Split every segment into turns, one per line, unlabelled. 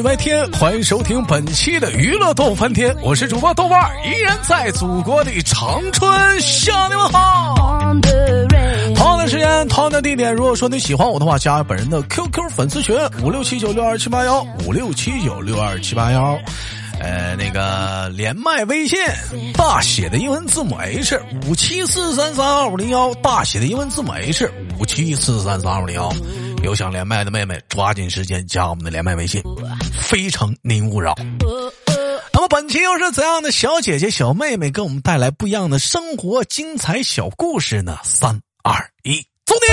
礼拜天，欢迎收听本期的娱乐逗翻天，我是主播豆瓣儿，依然在祖国的长春向你们好。同样的时间，同样的地点，如果说你喜欢我的话，加本人的 QQ 粉丝群五六七九六二七八幺五六七九六二七八幺。呃，那个连麦微信大写的英文字母 H 五七四三三二五零幺，大写的英文字母 H 五七四三三二五零幺。有想连麦的妹妹，抓紧时间加我们的连麦微信，非诚您勿扰。那么本期又是怎样的小姐姐、小妹妹给我们带来不一样的生活精彩小故事呢？三二一，走你！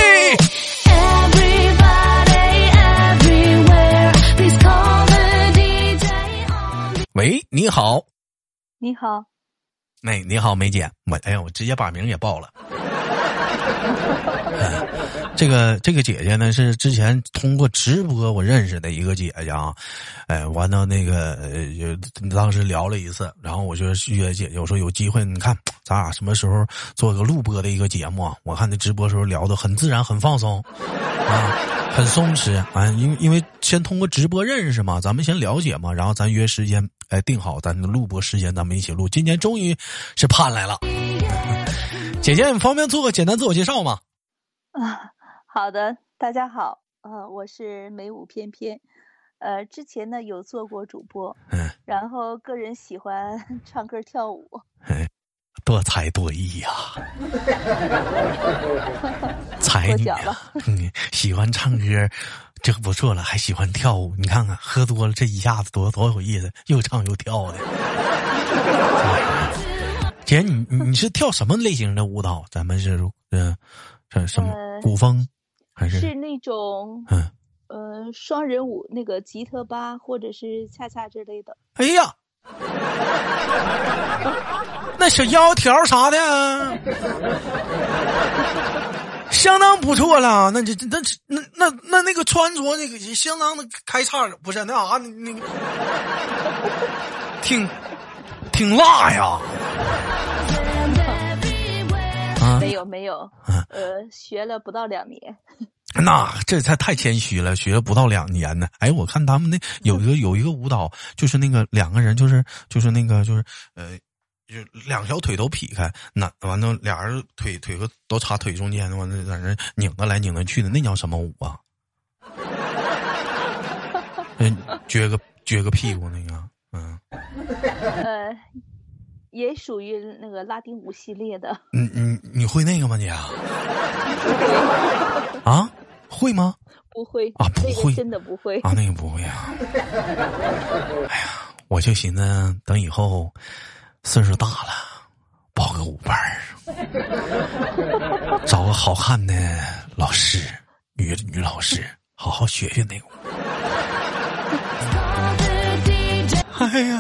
喂，你好，
你好，
哎，你好，梅姐，我哎呀，我直接把名也报了。这个这个姐姐呢是之前通过直播我认识的一个姐姐啊，哎，完了那个呃，就当时聊了一次，然后我就约姐姐，我说有机会你看咱俩什么时候做个录播的一个节目？我看那直播时候聊的很自然，很放松啊，很松弛啊，因因为先通过直播认识嘛，咱们先了解嘛，然后咱约时间，哎，定好咱的录播时间，咱们一起录。今天终于是盼来了，姐姐，你方便做个简单自我介绍吗？
啊。好的，大家好，呃，我是美舞翩翩，呃，之前呢有做过主播，嗯，然后个人喜欢 唱歌跳舞，
哎，多才多艺呀，才女啊，嗯，喜欢唱歌，这不错了，还喜欢跳舞，你看看喝多了这一下子多多有意思，又唱又跳的。姐，你你是跳什么类型的舞蹈？咱们是嗯，这什么古风？
是那种嗯呃双人舞，那个吉特巴或者是恰恰之类的。
哎呀，那小腰条啥的，相当不错了。那这那那那那那个穿着那个相当的开叉，不是那啥那个，挺挺辣呀。
没有没有，呃，学了不到两年。
那这才太谦虚了，学了不到两年呢。哎，我看他们那有一个 有一个舞蹈，就是那个两个人，就是就是那个就是呃，就两条腿都劈开，那完了俩人腿腿和都插腿中间，完了在那拧着来拧着去的，那叫什么舞啊？嗯，撅个撅个屁股那个，嗯。
呃。也属于那个拉丁舞系列的。
你你你会那个吗？你啊？啊？会吗？
不会
啊，不会，
真的不会
啊，那个不会啊。哎呀，我就寻思等以后岁数大了，报个舞班儿，找个好看的老师，女女老师，好好学学那个舞。哎呀。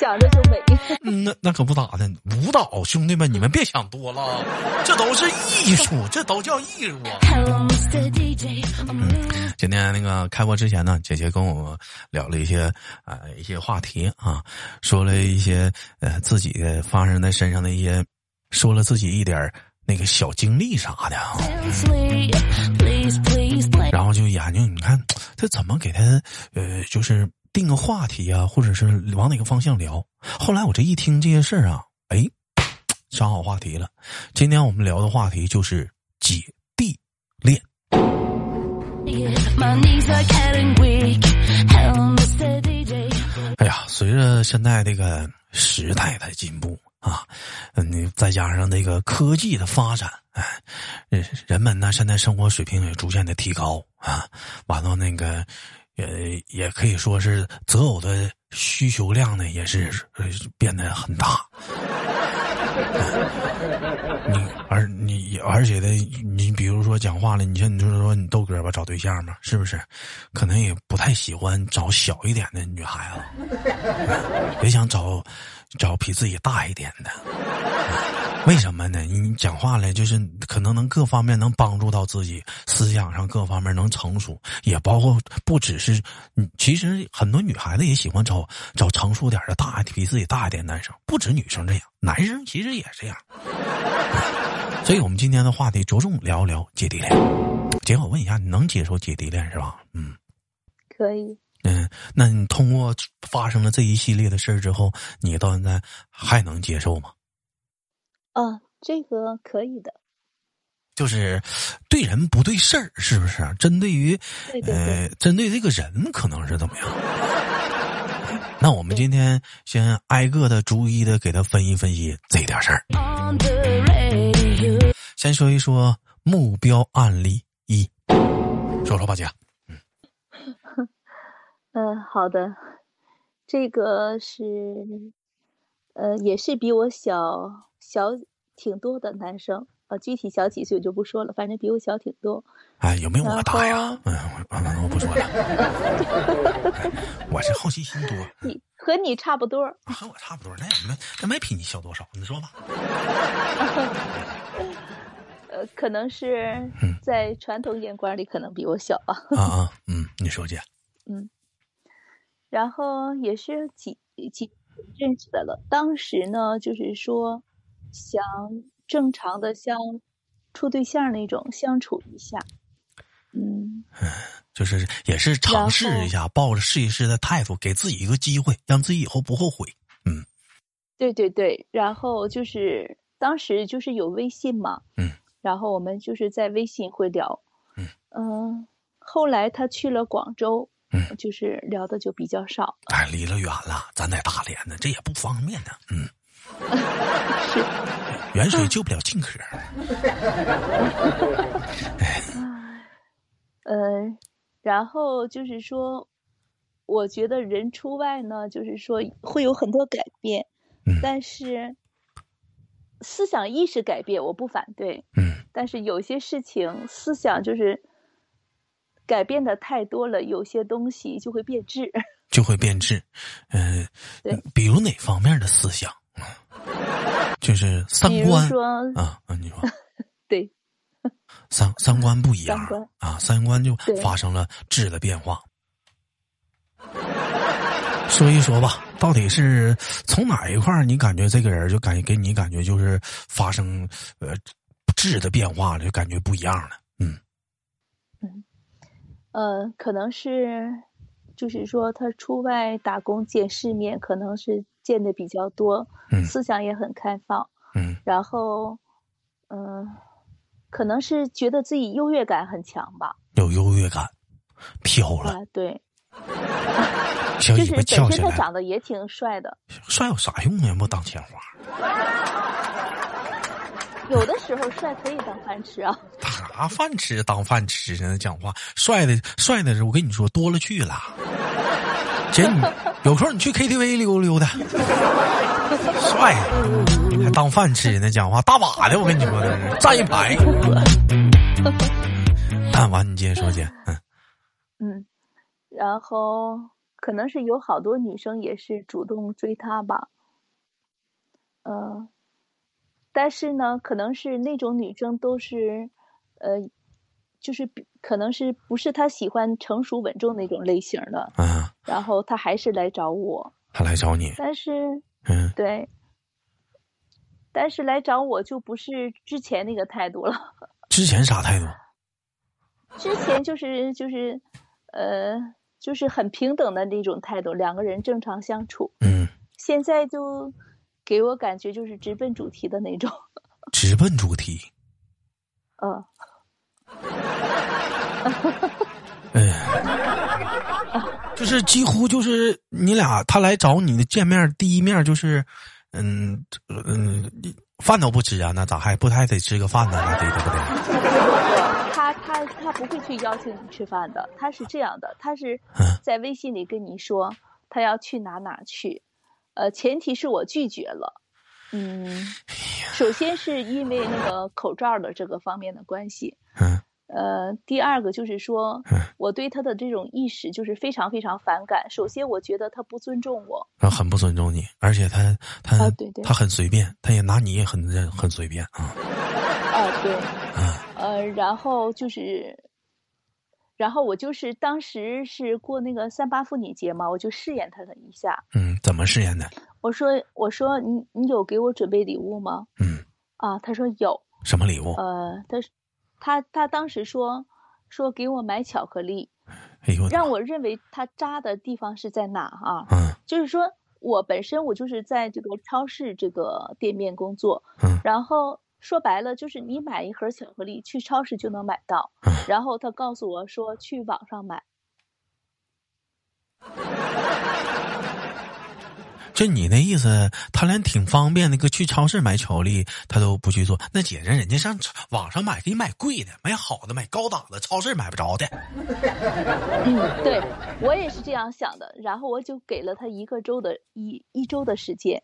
想着就美，
嗯，那那可不咋的。舞蹈，兄弟们，你们别想多了，这都是艺术，这都叫艺术。嗯，今天那个开播之前呢，姐姐跟我聊了一些啊一些话题啊，说了一些呃自己的发生在身上的一些，说了自己一点那个小经历啥的啊，然后就研究，你看这怎么给他呃就是。定个话题啊，或者是往哪个方向聊？后来我这一听这些事儿啊，哎，想好话题了。今天我们聊的话题就是姐弟恋。哎呀，随着现在这个时代的进步啊，嗯，再加上那个科技的发展，哎，人们呢现在生活水平也逐渐的提高啊，完了那个。也，也可以说是择偶的需求量呢，也是变得很大。你 而你而且的，你比如说讲话了，你像你就是说你豆哥吧，找对象嘛，是不是？可能也不太喜欢找小一点的女孩子，也想找找比自己大一点的。为什么呢？你讲话了，就是可能能各方面能帮助到自己，思想上各方面能成熟，也包括不只是，其实很多女孩子也喜欢找找成熟点的大比自己大一点男生，不止女生这样，男生其实也这样。所以我们今天的话题着重聊一聊姐弟恋。姐，我问一下，你能接受姐弟恋是吧？嗯，
可以。
嗯，那你通过发生了这一系列的事儿之后，你到现在还能接受吗？
啊，这个可以的。
就是对人不对事儿，是不是？针对于
呃，
针对这个人，可能是怎么样？那我们今天先挨个的、逐一的给他分析分析这点事儿。先说一说目标案例一，说说吧，姐。
嗯，嗯，好的，这个是呃，也是比我小小挺多的男生。呃，具体小几岁我就不说了，反正比我小挺多。
哎，有没有我大呀？嗯，我不说了。我是好奇心多。
你和你差不多。
和我差不多，那也没那没比你小多少，你说吧。
呃，可能是在传统眼光里，可能比我小吧。
啊啊，嗯，你说姐。
嗯。然后也是几几认识的了。当时呢，就是说想。正常的像处对象那种相处一下，嗯，
就是也是尝试一下，抱着试一试的态度，给自己一个机会，让自己以后不后悔。嗯，
对对对，然后就是当时就是有微信嘛，
嗯，
然后我们就是在微信会聊，嗯嗯，后来他去了广州，
嗯，
就是聊的就比较少，
哎，离了远了，咱在大连呢，这也不方便呢，嗯。
是，
远水救不了近渴。
呃，然后就是说，我觉得人出外呢，就是说会有很多改变，但是思想意识改变我不反对，
嗯，
但是有些事情思想就是改变的太多了，有些东西就会变质，
就会变质。嗯，
对，
比如哪方面的思想？就是三观
啊
啊！你说
对，
三三观不一样啊，三观就发生了质的变化。说一说吧，到底是从哪一块你感觉这个人就感觉给你感觉就是发生呃质的变化了，就感觉不一样了？
嗯嗯呃，可能是就是说他出外打工见世面，可能是。见的比较多，思想也很开放，
嗯，
然后，嗯，可能是觉得自己优越感很强吧，
有优越感，飘了，
对，
就是
本身他长得也挺帅的，
帅有啥用啊？不当钱花，
有的时候帅可以当饭吃啊，
打啥饭吃？当饭吃呢？讲话帅的帅的，我跟你说多了去了。姐，你有空你去 KTV 溜溜的，帅，还当饭吃呢？讲话大把的，我跟你说，站一排。看完你接着说姐，
嗯嗯，然后可能是有好多女生也是主动追他吧，嗯，但是呢，可能是那种女生都是，呃。就是可能是不是他喜欢成熟稳重那种类型的，
嗯，
然后他还是来找我，
他来找你，
但是，
嗯，
对，但是来找我就不是之前那个态度了。
之前啥态度？
之前就是就是，呃，就是很平等的那种态度，两个人正常相处。
嗯，
现在就给我感觉就是直奔主题的那种。
直奔主题。
嗯。
哎，就是几乎就是你俩，他来找你的见面第一面就是，嗯嗯，饭都不吃啊？那咋还不还得吃个饭呢？那得对不
对？他他他不会去邀请你吃饭的，他是这样的，他是在微信里跟你说他要去哪哪去，呃，前提是我拒绝了。嗯，首先是因为那个口罩的这个方面的关系。
嗯。
呃，第二个就是说，我对他的这种意识就是非常非常反感。首先，我觉得他不尊重我，
他很不尊重你，而且他他
对对，
他很随便，他也拿你也很很随便啊。
啊，对，呃，然后就是，然后我就是当时是过那个三八妇女节嘛，我就试验他了一下。
嗯，怎么试验的？
我说，我说你你有给我准备礼物吗？
嗯，
啊，他说有。
什么礼物？
呃，他。他他当时说，说给我买巧克力，
哎呦，
让我认为他扎的地方是在哪啊？
嗯
就是说我本身我就是在这个超市这个店面工作，
嗯
然后说白了就是你买一盒巧克力去超市就能买到，
嗯
然后他告诉我说去网上买，
就你那意思，他连挺方便那个去超市买巧克力，他都不去做。那姐姐人家上网上买，给你买贵的，买好的，买高档的，超市买不着的。
嗯，对我也是这样想的，然后我就给了他一个周的一一周的时间。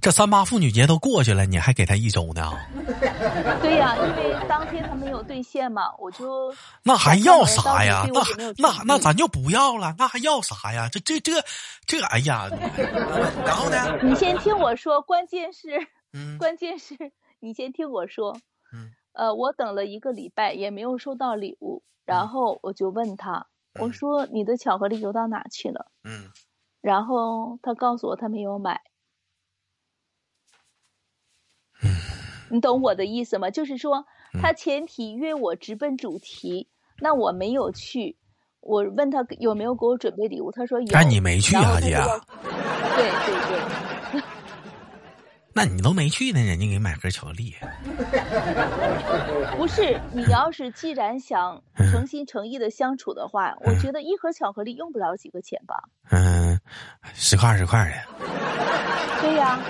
这三八妇女节都过去了，你还给他一周呢？
对呀、因为当天他没有兑现嘛，我就
那还要啥呀？那那那咱就不要了，那还要啥呀？这这这这，哎呀，然后呢？
你先听我说，关键是
嗯
关键是你先听我说，
嗯
呃，我等了一个礼拜也没有收到礼物，然后我就问他，我
嗯
说你的巧克力邮到哪去了？
嗯
然后他告诉我他没有买。你懂我的意思吗？就是说，他前提约我直奔主题，那我没有去。我问他有没有给我准备礼物，他说有。
但你没去啊姐
对对对，
那你都没去呢，人家给你买盒巧克力。
不是你要是既然想
嗯
诚心诚意的相处的话，我觉得一盒巧克力用不了几个钱吧？
嗯，十块二十块的。
对呀。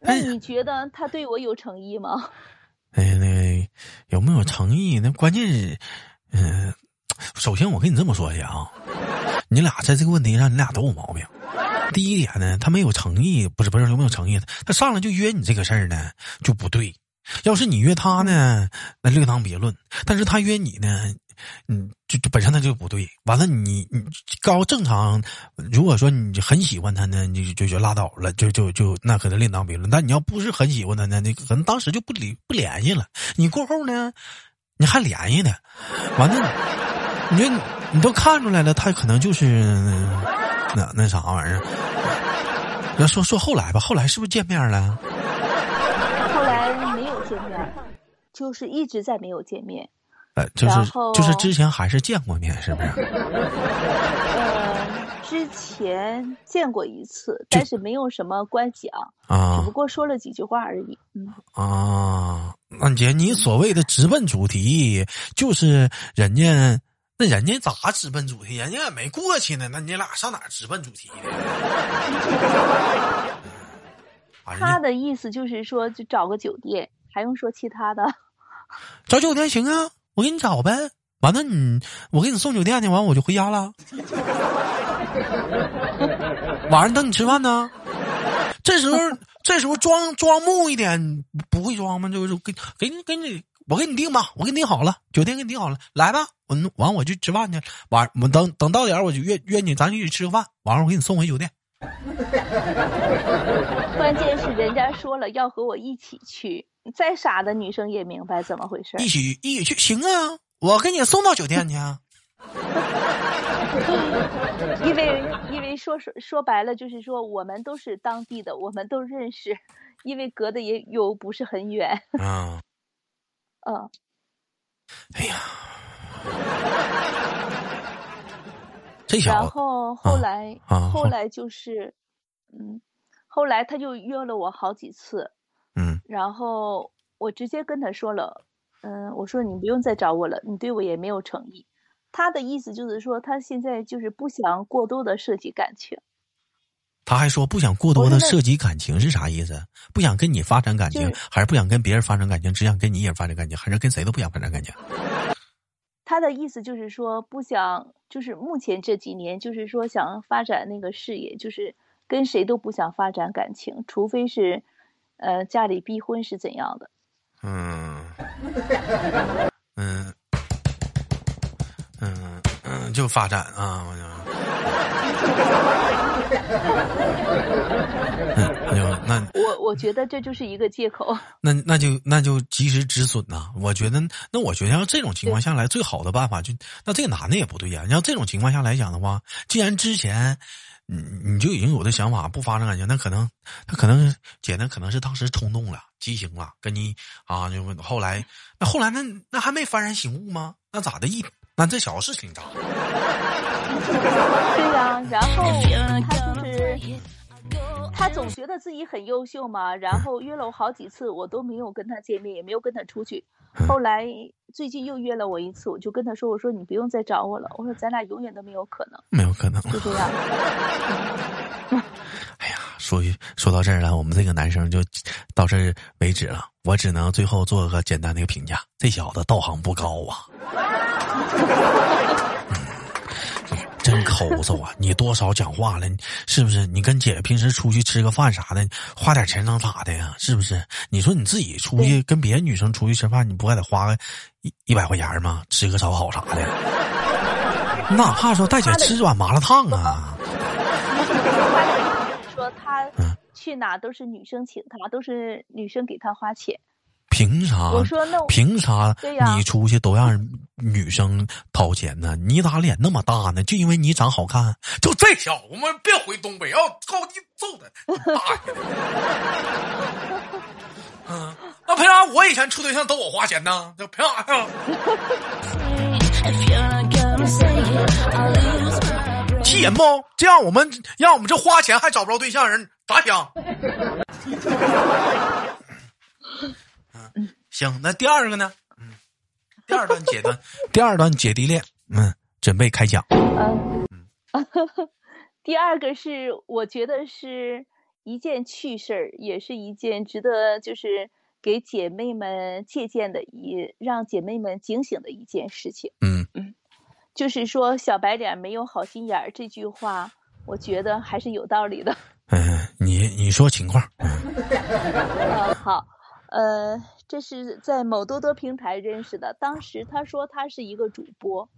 那你觉得他对我有诚意吗？
哎，那个有没有诚意？那关键是，嗯、首先我跟你这么说去啊，你俩在这个问题上，你俩都有毛病。第一点呢，他没有诚意，不是不是有没有诚意？他上来就约你这个事儿呢，就不对。要是你约他呢，那另当别论。但是他约你呢，嗯，就就本身他就不对。完了你，你高正常，如果说你很喜欢他呢，你就就拉倒了，就就就那可能另当别论。但你要不是很喜欢他呢，你可能当时就不理不联系了。你过后呢，你还联系呢，完了，你就你都看出来了，他可能就是那那啥玩意儿。要说说后来吧，后来是不是见面了？
后来没有见面，就是一直在没有见面。
呃，就是就是之前还是见过面，是不是？
呃，之前见过一次，但是没有什么关系啊，只
啊
不过说了几句话而已。嗯，
啊，那姐，你所谓的直奔主题，就是人家那人家咋直奔主题？人家也没过去呢，那你俩上哪直奔主题
他的意思就是说，就找个酒店，还用说其他的？
找酒店行啊，我给你找呗。完了你，我给你送酒店去，完我就回家了。晚上等你吃饭呢。这时候，这时候装装木一点，不会装吗？就是给给你给你，我给你订吧，我给你订好了，酒店给你订好了，来吧。我完我去吃饭去，晚我等等到点我就约约你，咱一起吃个饭。晚上我给你送回酒店。
关键是人家说了要和我一起去，再傻的女生也明白怎么回事。
一起一起去，行啊，我给你送到酒店去啊。
因为因为说说说白了，就是说我们都是当地的，我们都认识，因为隔的也又不是很远。
啊，
嗯，
哎呀，这小
然后后来、
啊后
后来就是，嗯，后来他就约了我好几次，
嗯
然后我直接跟他说了，嗯，我说你不用再找我了，你对我也没有诚意。他的意思就是说，他现在就是不想过多的涉及感情，
他还说不想过多的涉及感情是啥意思？不想跟你发展感情
就是，
还是不想跟别人发展感情，只想跟你也发展感情，还是跟谁都不想发展感情？
他的意思就是说，不想，就是目前这几年，就是说想发展那个事业，就是跟谁都不想发展感情，除非是，呃，家里逼婚是怎样的。
嗯就发展啊，我就。那
我我觉得这就是一个借口。
那那就那就及时止损呐、我觉得，那我觉得要这种情况下来，最好的办法就那这个男的也不对呀、你要这种情况下来讲的话，既然之前你你就已经有的想法不发生感情，那可能他可能姐那可能是当时冲动了，激情了，跟你啊，就后来那后来那那还没幡然醒悟吗？那咋的？一那这小事情大？对
呀，然后他就是。他总觉得自己很优秀嘛，然后约了我好几次，我都没有跟他见面，也没有跟他出去。后来最近又约了我一次，我就跟他说：“我说你不用再找我了，我说咱俩永远都没有可能，
没有可能，
就这样。”
说说到这儿了，我们这个男生就到这儿为止了。我只能最后做个简单的一个评价：这小子道行不高啊。真抠搜啊！你多少讲话了？是不是？你跟姐平时出去吃个饭啥的，花点钱能咋的呀？是不是？你说你自己出去跟别的女生出去吃饭，你不还得花个一一百块钱吗？吃个烧烤啥的，哪怕说带姐吃碗麻辣烫
啊。说他去哪都是女生请他，都是女生给他花钱。
凭啥？
我说那
凭啥？你出去都让女生掏钱呢？你咋脸那么大呢？就因为你长好看？就这小子们别回东北，要操你揍他！大爷！嗯，那凭啥我以前处对象都我花钱呢？这凭啥呀？气人不？这样我们让我们这花钱还找不着对象人咋想？嗯 行，那第二个呢？嗯，第二段阶段，第二段姐弟恋，嗯，准备开讲。嗯
嗯，第二个是我觉得是一件趣事儿，也是一件值得就是给姐妹们借鉴的，一让姐妹们警醒的一件事情。
嗯
嗯，就是说小白脸没有好心眼儿这句话，我觉得还是有道理的。
嗯，你你说情况。
嗯，好。呃，这是在某多多平台认识的。当时他说他是一个主播，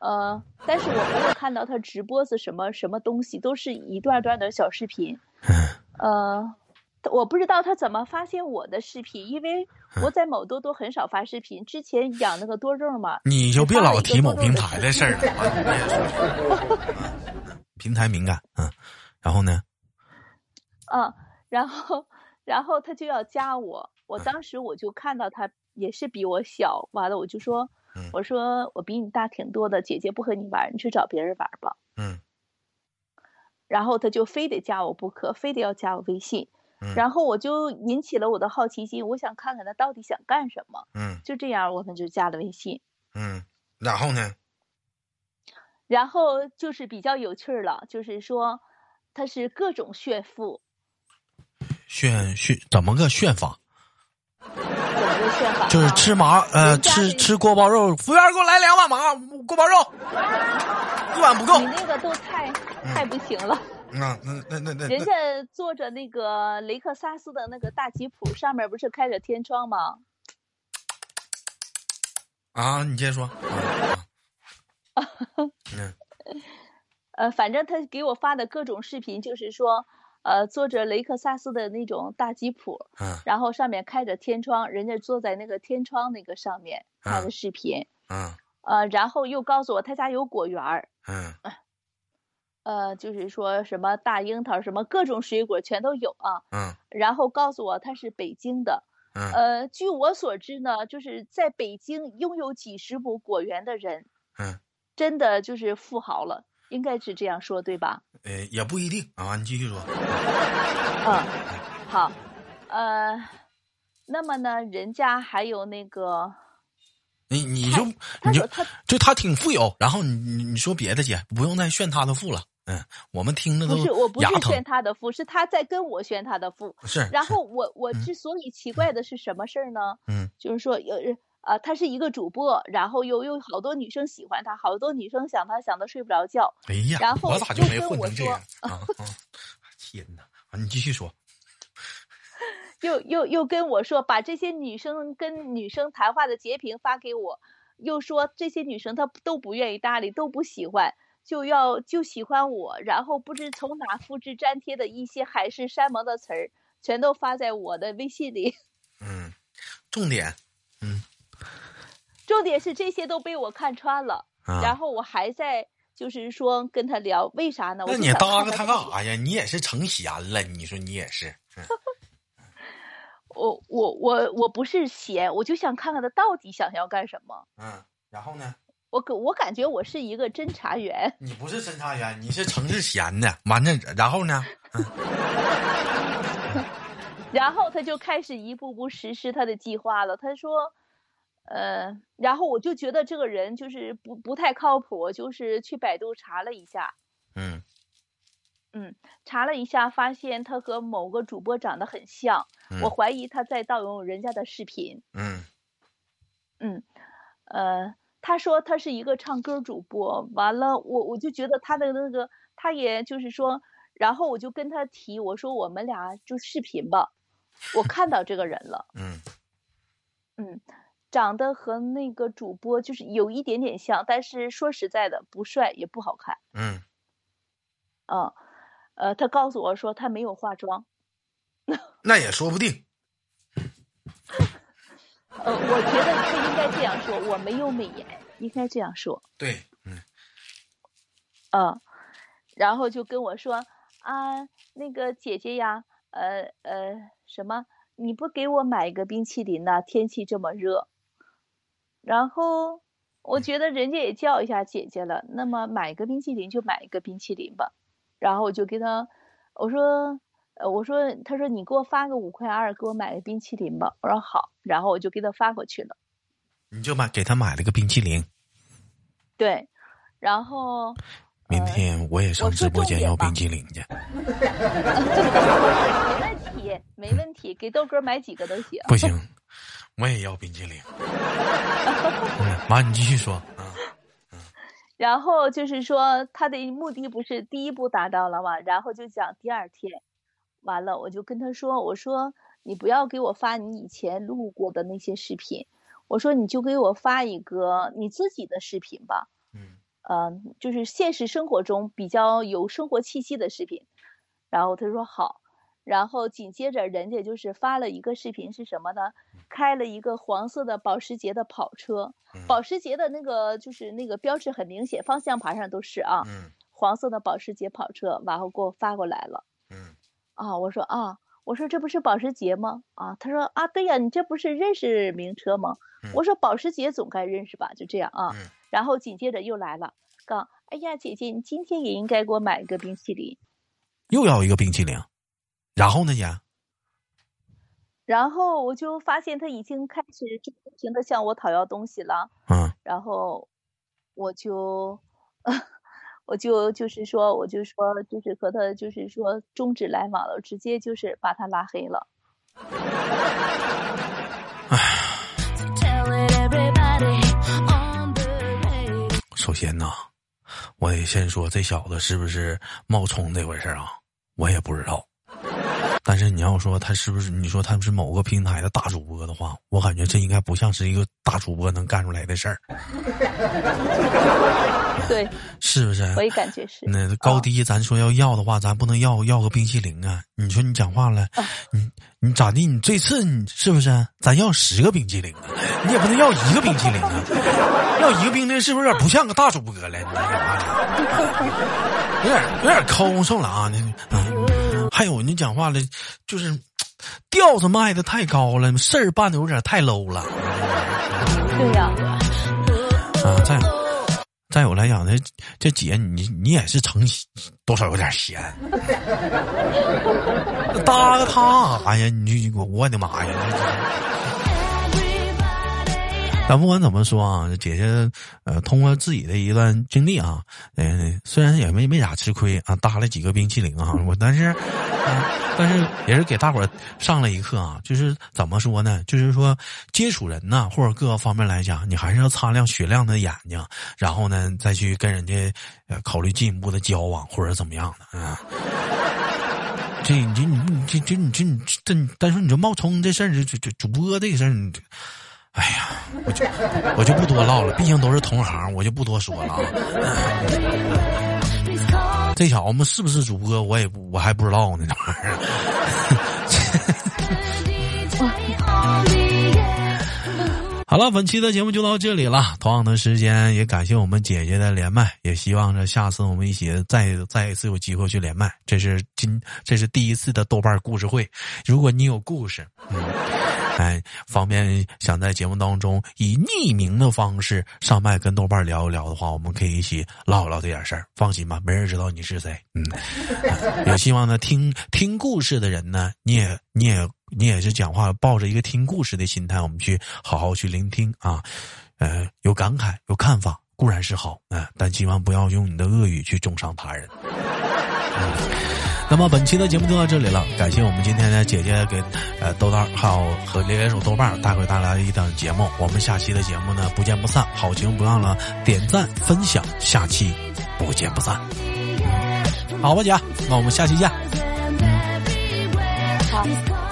呃，但是我没有看到他直播是什么什么东西，都是一段段的小视频。呃，我不知道他怎么发现我的视频，因为我在某多多很少发视频。之前养那个多肉嘛，
你就别老提某平台的事儿了。平台敏感，嗯，然后呢？
嗯，然后，然后他就要加我。我当时我就看到他也是比我小，完了我就说，我说我比你大挺多的，姐姐不和你玩，你去找别人玩吧。
嗯。
然后他就非得加我不可，非得要加我微信。嗯。然后我就引起了我的好奇心，我想看看他到底想干什么。
嗯。
就这样，我们就加了微信。
嗯。然后呢？
然后就是比较有趣了，就是说他是各种炫富。
炫炫怎么个炫法？
就
是吃麻呃吃吃锅包肉，服务员给我来两碗麻锅包肉，一碗不够。
你那个都太太不行了。
那那那那那。
人家坐着那个雷克萨斯的那个大吉普，上面不是开着天窗吗？
啊，你接着说。
嗯。呃，反正他给我发的各种视频，就是说。呃，坐着雷克萨斯的那种大吉普，
嗯，
然后上面开着天窗，人家坐在那个天窗那个上面拍的视频，
嗯，
呃，然后又告诉我他家有果园
儿，
嗯，呃，就是说什么大樱桃，什么各种水果全都有啊，
嗯，
然后告诉我他是北京的，
嗯，
呃，据我所知呢，就是在北京拥有几十亩果园的人，
嗯，
真的就是富豪了。应该是这样说，对吧？
呃，也不一定啊，你继续说。
嗯，好，呃，那么呢，人家还有那个，
你你就你就就他挺富有，然后你你你说别的姐，不用再炫他的富了。嗯，我们听着都
不是，我不是炫他的富，是他在跟我炫他的富。
是。
然后我我之所以奇怪的是什么事儿呢？
嗯，
就是说有。啊，他是一个主播，然后又有好多女生喜欢他，好多女生想他想的睡不着觉。
哎呀，
然后
我咋就没混成这样啊？天哪！啊，你继续说。
又又又跟我说，把这些女生跟女生谈话的截屏发给我，又说这些女生她都不愿意搭理，都不喜欢，就要就喜欢我，然后不知从哪 复制粘贴的一些海誓山盟的词儿，全都发在我的微信里。
嗯，重点，嗯。
重点是这些都被我看穿了，然后我还在就是说跟他聊，为啥呢？
那你搭个他干啥呀？你也是成闲了，你说你也是。
我我我我不是闲，我就想看看他到底想要干什么。
嗯，然后呢？
我感我感觉我是一个侦查员。
你不是侦查员，你是城市闲的。完了，然后呢？
然后他就开始一步步实施他的计划了。他说，呃，然后我就觉得这个人就是不不太靠谱，就是去百度查了一下。
嗯。
嗯，查了一下，发现他和某个主播长得很像，我怀疑他在盗用人家的视频。
嗯，
嗯，呃，他说他是一个唱歌主播，完了，我我就觉得他的那个，他也就是说，然后我就跟他提，我说我们俩就视频吧，我看到这个人了。
嗯，
嗯，长得和那个主播就是有一点点像，但是说实在的，不帅也不好看。
嗯，
嗯。呃，他告诉我说他没有化妆，
那也说不定。
呃，我觉得他应该这样说，我没有美颜，应该这样说。
对，嗯，
嗯，然后就跟我说啊，那个姐姐呀，呃呃，什么？你不给我买一个冰淇淋呢？天气这么热。然后我觉得人家也叫一下姐姐了，那么买一个冰淇淋就买一个冰淇淋吧。然后我就给他，我说，呃，我说，他说你给我发个五块二，给我买个冰淇淋吧。我说好，然后我就给他发过去了。
你就买给他买了个冰淇淋。
对，然后
明天我也上直播间要冰淇淋去。
没问题，没问题，给豆哥买几个都行。
不行，我也要冰淇淋。妈，你继续说。
然后就是说，他的目的不是第一步达到了吗？然后就讲第二天，完了我就跟他说：“我说你不要给我发你以前录过的那些视频，我说你就给我发一个你自己的视频吧。”
嗯，
呃，就是现实生活中比较有生活气息的视频。然后他说好。然后紧接着，人家就是发了一个视频，是什么呢？开了一个黄色的保时捷的跑车，保时捷的那个就是那个标志很明显，方向盘上都是啊，黄色的保时捷跑车，然后给我发过来了。
嗯，
啊，我说啊，我说这不是保时捷吗？啊，他说啊，对呀，你这不是认识名车吗？我说保时捷总该认识吧，就这样啊。然后紧接着又来了，刚，哎呀，姐姐，你今天也应该给我买一个冰淇淋，
又要一个冰淇淋。然后呢，姐？
然后我就发现他已经开始就不停的向我讨要东西了。
嗯。
然后我就，我就就是说，我就说，就是和他就是说终止来往了，直接就是把他拉黑了。
哎。首先呢，我得先说这小子是不是冒充那回事啊？我也不知道。但是你要说他是不是？你说他是某个平台的大主播的话，我感觉这应该不像是一个大主播能干出来的事儿。
对，
是不是？
我也感觉是。
那高低，咱说要要的话，咱不能要要个冰淇淋啊！你说你讲话了，你你咋地？你这次你是不是？咱要十个冰淇淋啊！你也不能要一个冰淇淋啊！要一个冰淇淋是不是有点不像个大主播了？你有点有点抠搜了啊！你嗯。还有你讲话了，就是调子卖的太高了，事儿办的有点太 low 了。
对呀。
啊，再再有来讲呢，这姐你你也是成多少有点闲。搭个他哎呀？你我我的妈呀！但不管怎么说啊，姐姐呃，通过自己的一段经历啊，嗯，虽然也没没咋吃亏啊，搭了几个冰淇淋啊，我但是，但是也是给大伙上了一课啊，就是怎么说呢？就是说接触人呐，或者各个方面来讲，你还是要擦亮雪亮的眼睛，然后呢，再去跟人家呃考虑进一步的交往或者怎么样的啊。这你这你这这你这你这，但是你说冒充这事儿，这这主播这个事儿，你。哎呀，我就我就不多唠了，毕竟都是同行，我就不多说了啊。这小子们是不是主播，我也不我还不知道呢，这玩意儿。好了，本期的节目就到这里了。同样的时间，也感谢我们姐姐的连麦，也希望着下次我们一起再再一次有机会去连麦。这是今这是第一次的豆瓣故事会，如果你有故事。嗯哎，方便想在节目当中以匿名的方式上麦跟豆瓣聊一聊的话，我们可以一起唠唠这点事儿。放心吧，没人知道你是谁。嗯，也希望呢，听听故事的人呢，你也你也你也是讲话抱着一个听故事的心态，我们去好好去聆听啊。呃，有感慨有看法固然是好啊，但千万不要用你的恶语去重伤他人。那么本期的节目就到这里了，感谢我们今天的姐姐给呃豆豆还有和连连手豆瓣带回带来的一档节目。我们下期的节目呢不见不散，好情不忘了点赞分享，下期不见不散。好吧，姐，那我们下期见。
好。